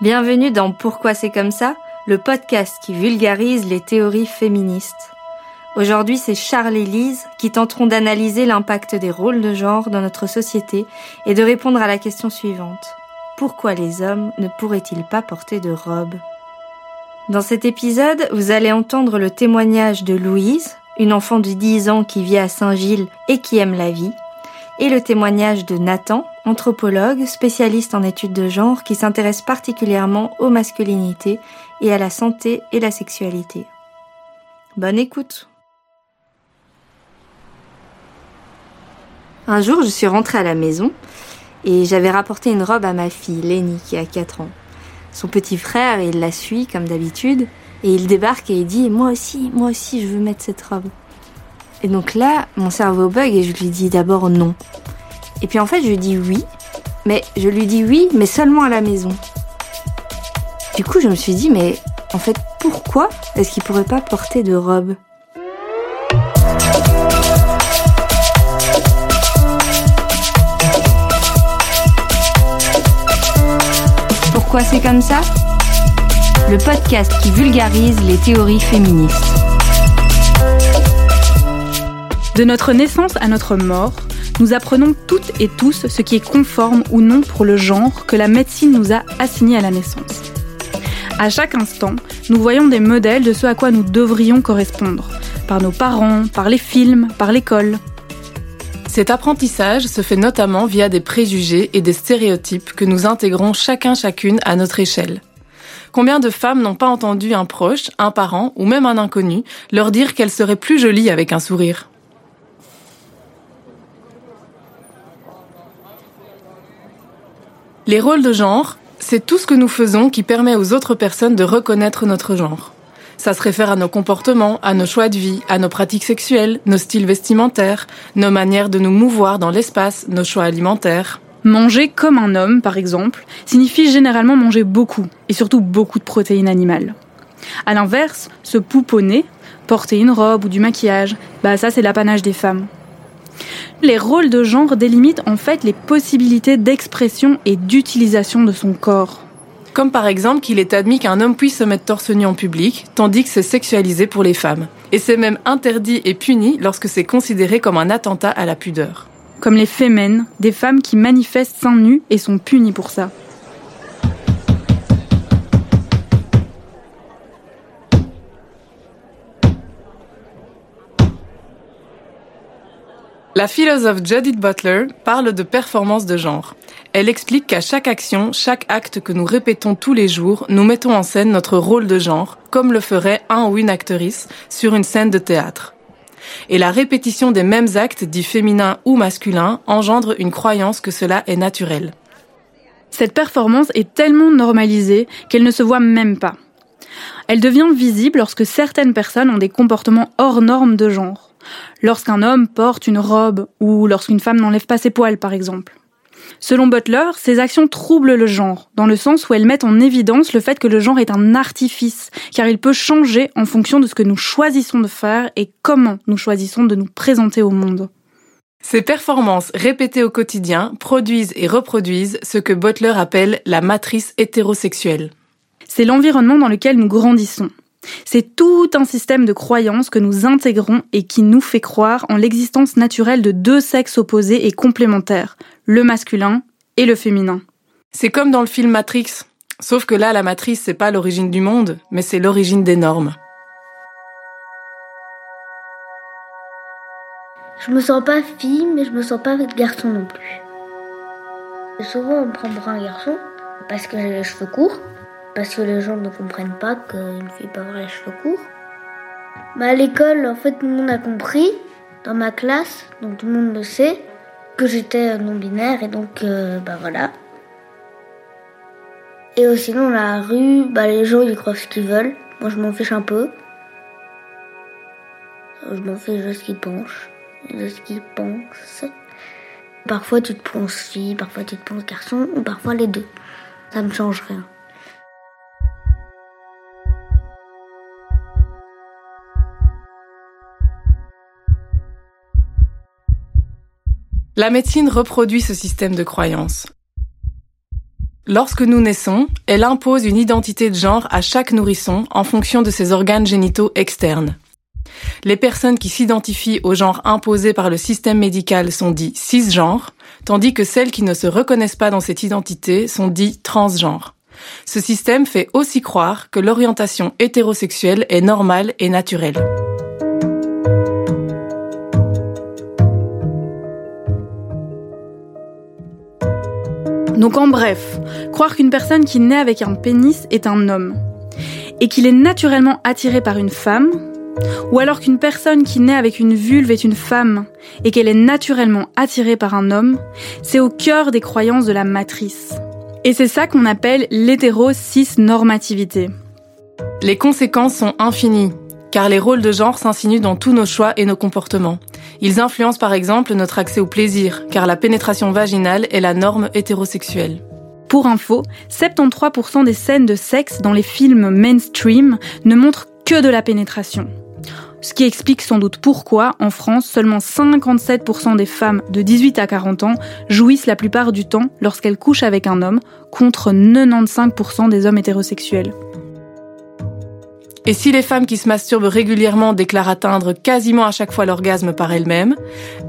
Bienvenue dans Pourquoi c'est comme ça, le podcast qui vulgarise les théories féministes. Aujourd'hui, c'est Charles et Lise qui tenteront d'analyser l'impact des rôles de genre dans notre société et de répondre à la question suivante. Pourquoi les hommes ne pourraient-ils pas porter de robe? Dans cet épisode, vous allez entendre le témoignage de Louise, une enfant de 10 ans qui vit à Saint-Gilles et qui aime la vie, et le témoignage de Nathan, anthropologue, spécialiste en études de genre qui s'intéresse particulièrement aux masculinités et à la santé et la sexualité. Bonne écoute Un jour, je suis rentrée à la maison et j'avais rapporté une robe à ma fille, Lenny, qui a 4 ans. Son petit frère, il la suit comme d'habitude et il débarque et il dit Moi aussi, moi aussi, je veux mettre cette robe. Et donc là, mon cerveau bug et je lui dis d'abord non. Et puis en fait, je lui dis oui, mais je lui dis oui, mais seulement à la maison. Du coup, je me suis dit, mais en fait, pourquoi est-ce qu'il pourrait pas porter de robe? Pourquoi c'est comme ça? Le podcast qui vulgarise les théories féministes. De notre naissance à notre mort, nous apprenons toutes et tous ce qui est conforme ou non pour le genre que la médecine nous a assigné à la naissance. À chaque instant, nous voyons des modèles de ce à quoi nous devrions correspondre, par nos parents, par les films, par l'école. Cet apprentissage se fait notamment via des préjugés et des stéréotypes que nous intégrons chacun chacune à notre échelle. Combien de femmes n'ont pas entendu un proche, un parent ou même un inconnu leur dire qu'elles seraient plus jolies avec un sourire? Les rôles de genre, c'est tout ce que nous faisons qui permet aux autres personnes de reconnaître notre genre. Ça se réfère à nos comportements, à nos choix de vie, à nos pratiques sexuelles, nos styles vestimentaires, nos manières de nous mouvoir dans l'espace, nos choix alimentaires. Manger comme un homme, par exemple, signifie généralement manger beaucoup, et surtout beaucoup de protéines animales. À l'inverse, se pouponner, porter une robe ou du maquillage, bah ça c'est l'apanage des femmes. Les rôles de genre délimitent en fait les possibilités d'expression et d'utilisation de son corps. Comme par exemple qu'il est admis qu'un homme puisse se mettre torse nu en public, tandis que c'est sexualisé pour les femmes. Et c'est même interdit et puni lorsque c'est considéré comme un attentat à la pudeur. Comme les fémènes, des femmes qui manifestent seins nus et sont punies pour ça. La philosophe Judith Butler parle de performance de genre. Elle explique qu'à chaque action, chaque acte que nous répétons tous les jours, nous mettons en scène notre rôle de genre, comme le ferait un ou une actrice sur une scène de théâtre. Et la répétition des mêmes actes, dits féminins ou masculins, engendre une croyance que cela est naturel. Cette performance est tellement normalisée qu'elle ne se voit même pas. Elle devient visible lorsque certaines personnes ont des comportements hors normes de genre lorsqu'un homme porte une robe ou lorsqu'une femme n'enlève pas ses poils, par exemple. Selon Butler, ces actions troublent le genre, dans le sens où elles mettent en évidence le fait que le genre est un artifice, car il peut changer en fonction de ce que nous choisissons de faire et comment nous choisissons de nous présenter au monde. Ces performances répétées au quotidien produisent et reproduisent ce que Butler appelle la matrice hétérosexuelle. C'est l'environnement dans lequel nous grandissons. C'est tout un système de croyances que nous intégrons et qui nous fait croire en l'existence naturelle de deux sexes opposés et complémentaires, le masculin et le féminin. C'est comme dans le film Matrix, sauf que là la matrice c'est pas l'origine du monde, mais c'est l'origine des normes. Je me sens pas fille, mais je me sens pas garçon non plus. Souvent on prend pour un garçon parce que j'ai les cheveux courts parce que les gens ne comprennent pas qu'une fille peut avoir les cheveux courts. Mais à l'école, en fait, tout le monde a compris, dans ma classe, donc tout le monde le sait, que j'étais non-binaire et donc, euh, bah voilà. Et sinon, dans la rue, bah, les gens ils croient ce qu'ils veulent. Moi, je m'en fiche un peu. Je m'en fiche de ce qu'ils pensent. De ce qu'ils pensent. Parfois, tu te penses fille, parfois, tu te penses garçon, ou parfois les deux. Ça me change rien. La médecine reproduit ce système de croyances. Lorsque nous naissons, elle impose une identité de genre à chaque nourrisson en fonction de ses organes génitaux externes. Les personnes qui s'identifient au genre imposé par le système médical sont dites cisgenres, tandis que celles qui ne se reconnaissent pas dans cette identité sont dites transgenres. Ce système fait aussi croire que l'orientation hétérosexuelle est normale et naturelle. Donc en bref, croire qu'une personne qui naît avec un pénis est un homme et qu'il est naturellement attiré par une femme, ou alors qu'une personne qui naît avec une vulve est une femme et qu'elle est naturellement attirée par un homme, c'est au cœur des croyances de la matrice. Et c'est ça qu'on appelle l'hétéro-cis-normativité. Les conséquences sont infinies, car les rôles de genre s'insinuent dans tous nos choix et nos comportements. Ils influencent par exemple notre accès au plaisir, car la pénétration vaginale est la norme hétérosexuelle. Pour info, 73% des scènes de sexe dans les films mainstream ne montrent que de la pénétration. Ce qui explique sans doute pourquoi, en France, seulement 57% des femmes de 18 à 40 ans jouissent la plupart du temps lorsqu'elles couchent avec un homme, contre 95% des hommes hétérosexuels. Et si les femmes qui se masturbent régulièrement déclarent atteindre quasiment à chaque fois l'orgasme par elles-mêmes,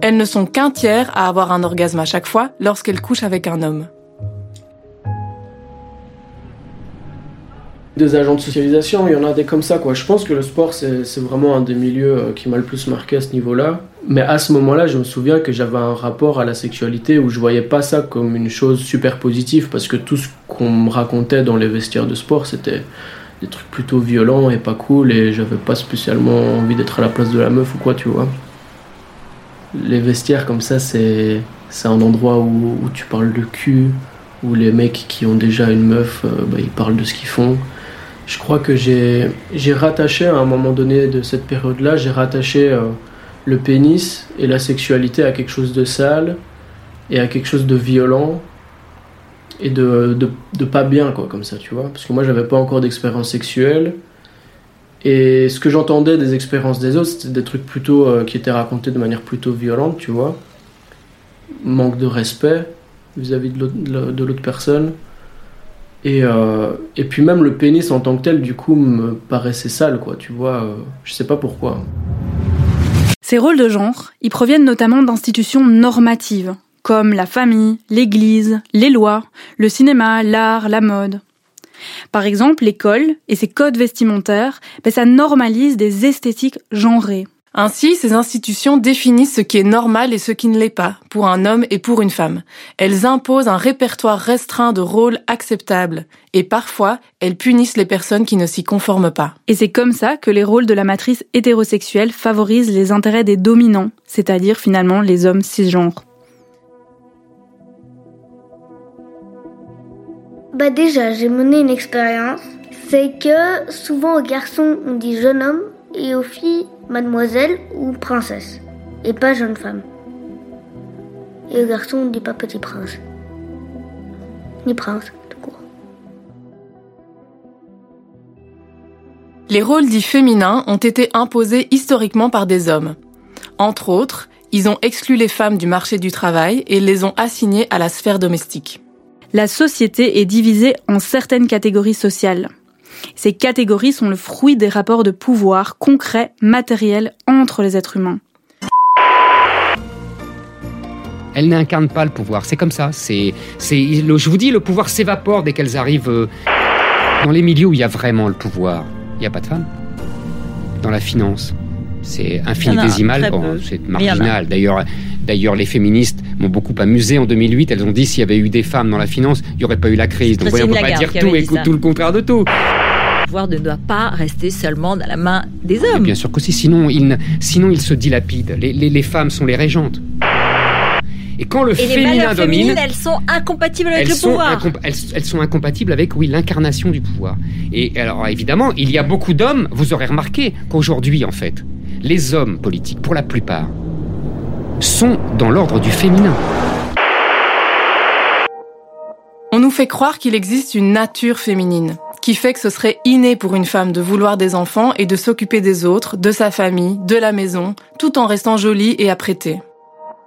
elles ne sont qu'un tiers à avoir un orgasme à chaque fois lorsqu'elles couchent avec un homme. Des agents de socialisation, il y en a des comme ça quoi. Je pense que le sport c'est vraiment un des milieux euh, qui m'a le plus marqué à ce niveau-là. Mais à ce moment-là, je me souviens que j'avais un rapport à la sexualité où je voyais pas ça comme une chose super positive parce que tout ce qu'on me racontait dans les vestiaires de sport c'était des trucs plutôt violents et pas cool et j'avais pas spécialement envie d'être à la place de la meuf ou quoi, tu vois. Les vestiaires comme ça, c'est un endroit où, tu parles de cul, où les mecs qui ont déjà une meuf, euh, bah, ils parlent de ce qu'ils font. Je crois que j'ai rattaché à un moment donné de cette période-là, j'ai rattaché euh, le pénis et la sexualité à quelque chose de sale et à quelque chose de violent et de, de, pas bien, quoi, comme ça, tu vois. Parce que moi, j'avais pas encore d'expérience sexuelle. Et ce que j'entendais des expériences des autres, c'était des trucs plutôt euh, qui étaient racontés de manière plutôt violente, tu vois. Manque de respect vis-à-vis de l'autre personne. Et, euh, et puis même le pénis en tant que tel, du coup, me paraissait sale, quoi, tu vois. Euh, je sais pas pourquoi. Ces rôles de genre, ils proviennent notamment d'institutions normatives, comme la famille, l'église, les lois, le cinéma, l'art, la mode. Par exemple, l'école et ses codes vestimentaires, ben ça normalise des esthétiques genrées. Ainsi, ces institutions définissent ce qui est normal et ce qui ne l'est pas, pour un homme et pour une femme. Elles imposent un répertoire restreint de rôles acceptables, et parfois, elles punissent les personnes qui ne s'y conforment pas. Et c'est comme ça que les rôles de la matrice hétérosexuelle favorisent les intérêts des dominants, c'est-à-dire finalement les hommes cisgenres. Bah déjà, j'ai mené une expérience. C'est que souvent aux garçons on dit jeune homme et aux filles mademoiselle ou princesse. Et pas jeune femme. Et aux garçons on dit pas petit prince. Ni prince, tout court. Les rôles dits féminins ont été imposés historiquement par des hommes. Entre autres, ils ont exclu les femmes du marché du travail et les ont assignées à la sphère domestique la société est divisée en certaines catégories sociales. Ces catégories sont le fruit des rapports de pouvoir concrets, matériels entre les êtres humains. Elles n'incarnent pas le pouvoir, c'est comme ça. C'est, je vous dis, le pouvoir s'évapore dès qu'elles arrivent euh, dans les milieux où il y a vraiment le pouvoir. Il n'y a pas de femmes. Dans la finance, c'est infinitésimal, bon, c'est marginal. D'ailleurs, D'ailleurs, les féministes m'ont beaucoup amusé en 2008. Elles ont dit s'il y avait eu des femmes dans la finance, il n'y aurait pas eu la crise. Donc, on ne peut pas dire tout et tout le contraire de tout. Le pouvoir ne doit pas rester seulement dans la main des hommes. bien sûr que si, sinon il, sinon il se dilapide. Les, les, les femmes sont les régentes. Et quand le et féminin les domine, elles sont incompatibles avec le pouvoir. Elles, elles, sont incompatibles avec, oui, l'incarnation du pouvoir. Et alors, évidemment, il y a beaucoup d'hommes. Vous aurez remarqué qu'aujourd'hui, en fait, les hommes politiques, pour la plupart, sont dans l'ordre du féminin. On nous fait croire qu'il existe une nature féminine, qui fait que ce serait inné pour une femme de vouloir des enfants et de s'occuper des autres, de sa famille, de la maison, tout en restant jolie et apprêtée.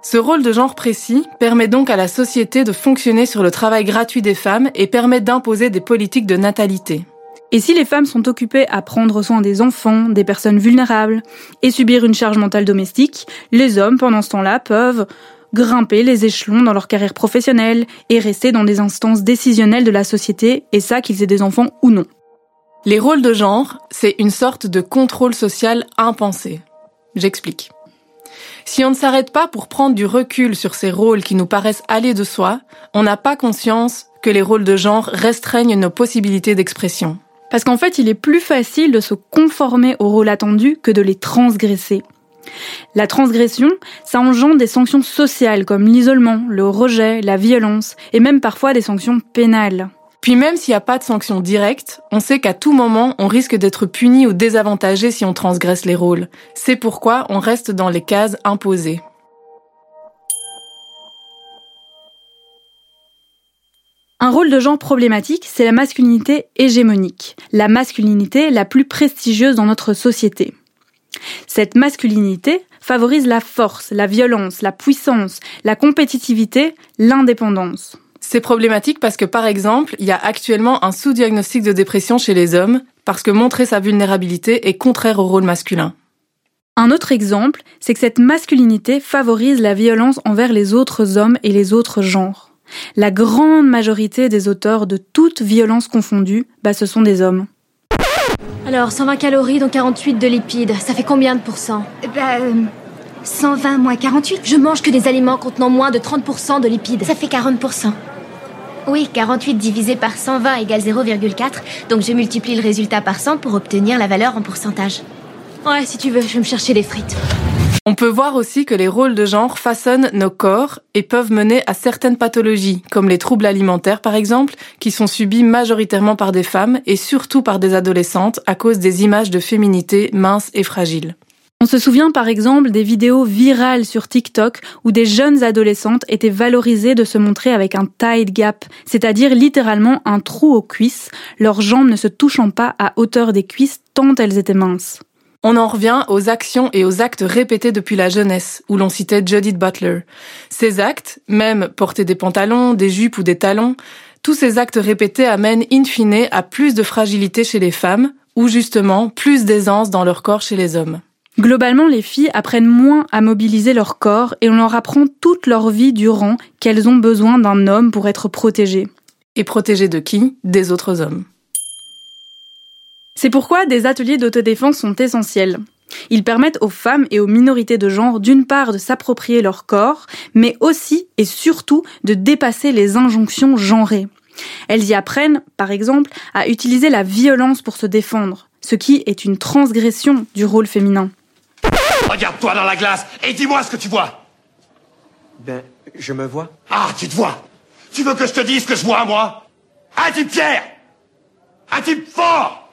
Ce rôle de genre précis permet donc à la société de fonctionner sur le travail gratuit des femmes et permet d'imposer des politiques de natalité. Et si les femmes sont occupées à prendre soin des enfants, des personnes vulnérables, et subir une charge mentale domestique, les hommes, pendant ce temps-là, peuvent grimper les échelons dans leur carrière professionnelle et rester dans des instances décisionnelles de la société, et ça qu'ils aient des enfants ou non. Les rôles de genre, c'est une sorte de contrôle social impensé. J'explique. Si on ne s'arrête pas pour prendre du recul sur ces rôles qui nous paraissent aller de soi, on n'a pas conscience que les rôles de genre restreignent nos possibilités d'expression. Parce qu'en fait, il est plus facile de se conformer aux rôles attendus que de les transgresser. La transgression, ça engendre des sanctions sociales comme l'isolement, le rejet, la violence et même parfois des sanctions pénales. Puis même s'il n'y a pas de sanctions directes, on sait qu'à tout moment, on risque d'être puni ou désavantagé si on transgresse les rôles. C'est pourquoi on reste dans les cases imposées. Un rôle de genre problématique, c'est la masculinité hégémonique, la masculinité la plus prestigieuse dans notre société. Cette masculinité favorise la force, la violence, la puissance, la compétitivité, l'indépendance. C'est problématique parce que, par exemple, il y a actuellement un sous-diagnostic de dépression chez les hommes parce que montrer sa vulnérabilité est contraire au rôle masculin. Un autre exemple, c'est que cette masculinité favorise la violence envers les autres hommes et les autres genres. La grande majorité des auteurs de toute violence confondue, bah, ce sont des hommes. Alors, 120 calories, dont 48 de lipides, ça fait combien de pourcents? Bah, euh, 120 moins 48 Je mange que des aliments contenant moins de 30% de lipides. Ça fait 40%. Oui, 48 divisé par 120 égale 0,4, donc je multiplie le résultat par 100 pour obtenir la valeur en pourcentage. Ouais, si tu veux, je vais me chercher des frites. On peut voir aussi que les rôles de genre façonnent nos corps et peuvent mener à certaines pathologies, comme les troubles alimentaires par exemple, qui sont subis majoritairement par des femmes et surtout par des adolescentes à cause des images de féminité minces et fragiles. On se souvient par exemple des vidéos virales sur TikTok où des jeunes adolescentes étaient valorisées de se montrer avec un tight gap, c'est-à-dire littéralement un trou aux cuisses, leurs jambes ne se touchant pas à hauteur des cuisses tant elles étaient minces. On en revient aux actions et aux actes répétés depuis la jeunesse, où l'on citait Judith Butler. Ces actes, même porter des pantalons, des jupes ou des talons, tous ces actes répétés amènent in fine à plus de fragilité chez les femmes, ou justement plus d'aisance dans leur corps chez les hommes. Globalement, les filles apprennent moins à mobiliser leur corps et on leur apprend toute leur vie durant qu'elles ont besoin d'un homme pour être protégées. Et protégées de qui? Des autres hommes. C'est pourquoi des ateliers d'autodéfense sont essentiels. Ils permettent aux femmes et aux minorités de genre d'une part de s'approprier leur corps, mais aussi et surtout de dépasser les injonctions genrées. Elles y apprennent, par exemple, à utiliser la violence pour se défendre, ce qui est une transgression du rôle féminin. Regarde-toi dans la glace et dis-moi ce que tu vois. Ben, je me vois. Ah, tu te vois Tu veux que je te dise ce que je vois, moi? Un type fier Un type fort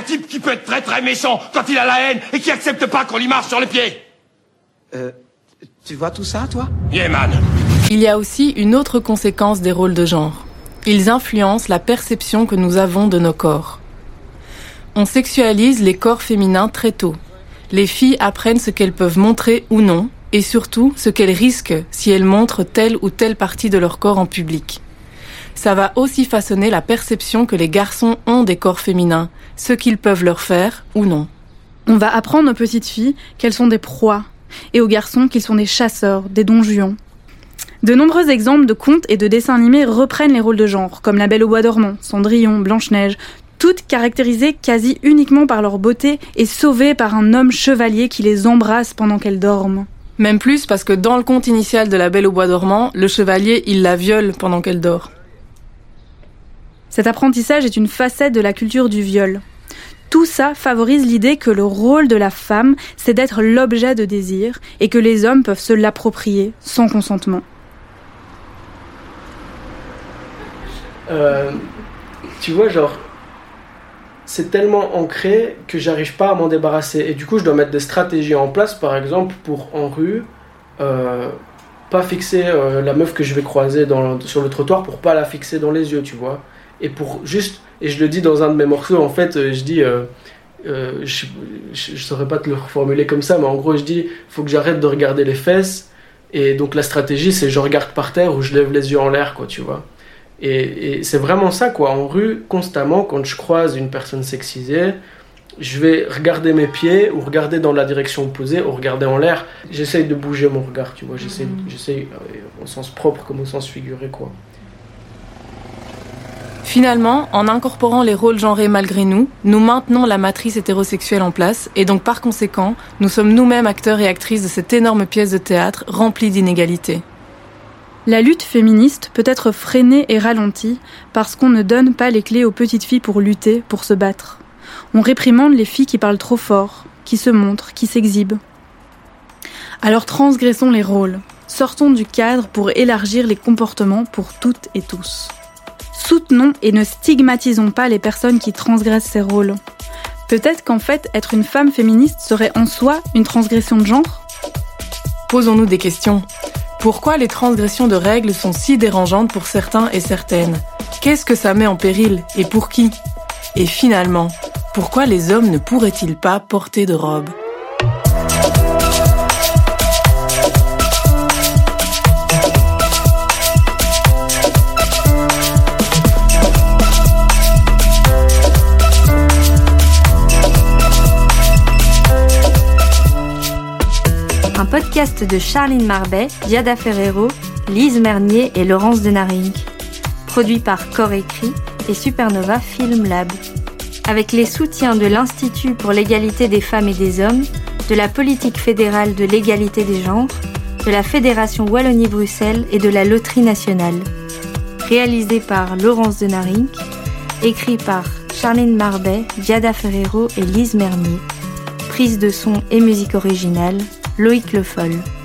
un type qui peut être très très méchant quand il a la haine et qui accepte pas qu'on lui marche sur les pieds. Euh, tu vois tout ça, toi? Yeman. Il y a aussi une autre conséquence des rôles de genre. Ils influencent la perception que nous avons de nos corps. On sexualise les corps féminins très tôt. Les filles apprennent ce qu'elles peuvent montrer ou non, et surtout ce qu'elles risquent si elles montrent telle ou telle partie de leur corps en public. Ça va aussi façonner la perception que les garçons ont des corps féminins, ce qu'ils peuvent leur faire ou non. On va apprendre aux petites filles qu'elles sont des proies, et aux garçons qu'ils sont des chasseurs, des donjons. De nombreux exemples de contes et de dessins animés reprennent les rôles de genre, comme La Belle au Bois dormant, Cendrillon, Blanche-Neige, toutes caractérisées quasi uniquement par leur beauté et sauvées par un homme chevalier qui les embrasse pendant qu'elles dorment. Même plus parce que dans le conte initial de La Belle au Bois dormant, le chevalier, il la viole pendant qu'elle dort. Cet apprentissage est une facette de la culture du viol. Tout ça favorise l'idée que le rôle de la femme, c'est d'être l'objet de désir et que les hommes peuvent se l'approprier sans consentement. Euh, tu vois, genre, c'est tellement ancré que j'arrive pas à m'en débarrasser. Et du coup, je dois mettre des stratégies en place, par exemple, pour en rue, euh, pas fixer euh, la meuf que je vais croiser sur le trottoir pour pas la fixer dans les yeux, tu vois. Et pour juste, et je le dis dans un de mes morceaux, en fait, euh, je dis, euh, euh, je, je, saurais pas te le reformuler comme ça, mais en gros, je dis, faut que j'arrête de regarder les fesses Et donc la stratégie, c'est je regarde par terre ou je lève les yeux en l'air, quoi, tu vois. Et, et c'est vraiment ça, quoi. En rue, constamment, quand je croise une personne sexisée, je vais regarder mes pieds ou regarder dans la direction opposée ou regarder en l'air. J'essaye de bouger mon regard, tu vois. J'essaye, j'essaye euh, au sens propre comme au sens figuré, quoi. Finalement, en incorporant les rôles genrés malgré nous, nous maintenons la matrice hétérosexuelle en place et donc par conséquent, nous sommes nous-mêmes acteurs et actrices de cette énorme pièce de théâtre remplie d'inégalités. La lutte féministe peut être freinée et ralentie parce qu'on ne donne pas les clés aux petites filles pour lutter, pour se battre. On réprimande les filles qui parlent trop fort, qui se montrent, qui s'exhibent. Alors transgressons les rôles, sortons du cadre pour élargir les comportements pour toutes et tous. Soutenons et ne stigmatisons pas les personnes qui transgressent ces rôles. Peut-être qu'en fait, être une femme féministe serait en soi une transgression de genre? Posons-nous des questions. Pourquoi les transgressions de règles sont si dérangeantes pour certains et certaines? Qu'est-ce que ça met en péril? Et pour qui? Et finalement, pourquoi les hommes ne pourraient-ils pas porter de robe? De Charline Marbet, Diada Ferrero, Lise Mernier et Laurence Denaring. Produit par Corps Écrit et Supernova Film Lab. Avec les soutiens de l'Institut pour l'égalité des femmes et des hommes, de la politique fédérale de l'égalité des genres, de la Fédération Wallonie-Bruxelles et de la Loterie nationale. Réalisé par Laurence Denaring, écrit par Charline Marbet, Diada Ferrero et Lise Mernier. Prise de son et musique originale, Loïc Le Foll.